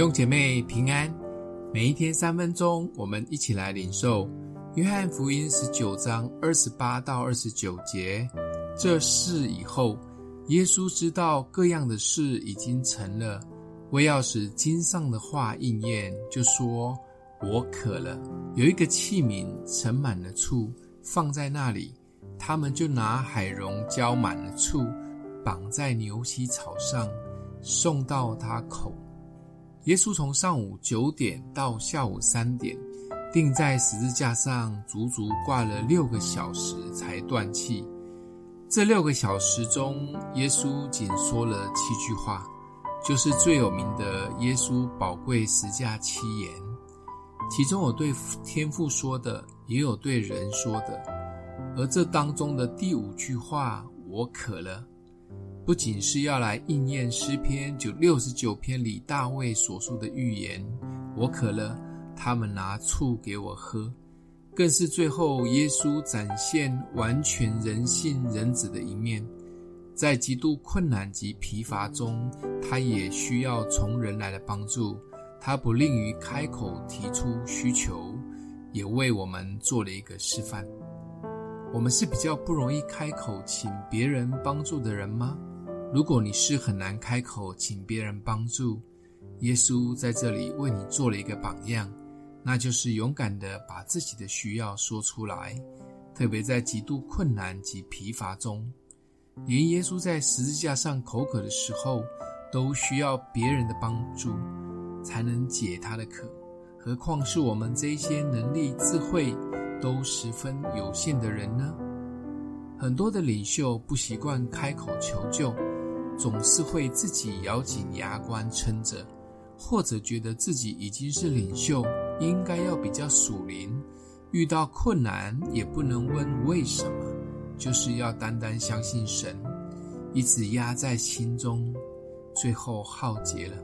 弟兄姐妹平安，每一天三分钟，我们一起来领受约翰福音十九章二十八到二十九节。这事以后，耶稣知道各样的事已经成了，为要使经上的话应验，就说：“我渴了。”有一个器皿盛满了醋，放在那里，他们就拿海蓉浇满了醋，绑在牛膝草上，送到他口。耶稣从上午九点到下午三点，钉在十字架上，足足挂了六个小时才断气。这六个小时中，耶稣仅说了七句话，就是最有名的耶稣宝贵十架七言。其中有对天父说的，也有对人说的。而这当中的第五句话“我渴了”。不仅是要来应验诗篇九六十九篇里大卫所述的预言，我渴了，他们拿醋给我喝，更是最后耶稣展现完全人性人子的一面，在极度困难及疲乏中，他也需要从人来的帮助，他不吝于开口提出需求，也为我们做了一个示范。我们是比较不容易开口请别人帮助的人吗？如果你是很难开口请别人帮助，耶稣在这里为你做了一个榜样，那就是勇敢地把自己的需要说出来，特别在极度困难及疲乏中，连耶稣在十字架上口渴的时候，都需要别人的帮助才能解他的渴，何况是我们这些能力、智慧都十分有限的人呢？很多的领袖不习惯开口求救。总是会自己咬紧牙关撑着，或者觉得自己已经是领袖，应该要比较属灵，遇到困难也不能问为什么，就是要单单相信神，一直压在心中，最后耗竭了。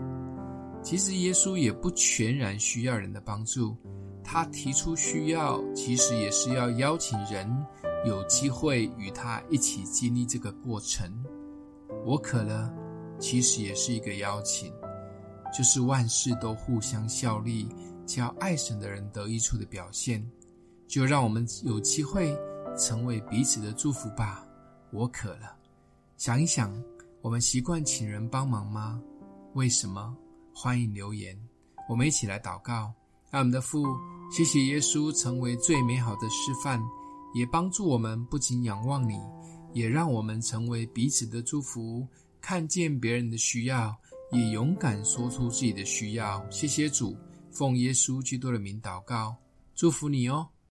其实耶稣也不全然需要人的帮助，他提出需要，其实也是要邀请人有机会与他一起经历这个过程。我渴了，其实也是一个邀请，就是万事都互相效力，叫爱神的人得益处的表现。就让我们有机会成为彼此的祝福吧。我渴了，想一想，我们习惯请人帮忙吗？为什么？欢迎留言，我们一起来祷告。爱我们的父，谢谢耶稣成为最美好的示范，也帮助我们不仅仰望你。也让我们成为彼此的祝福，看见别人的需要，也勇敢说出自己的需要。谢谢主，奉耶稣基督的名祷告，祝福你哦。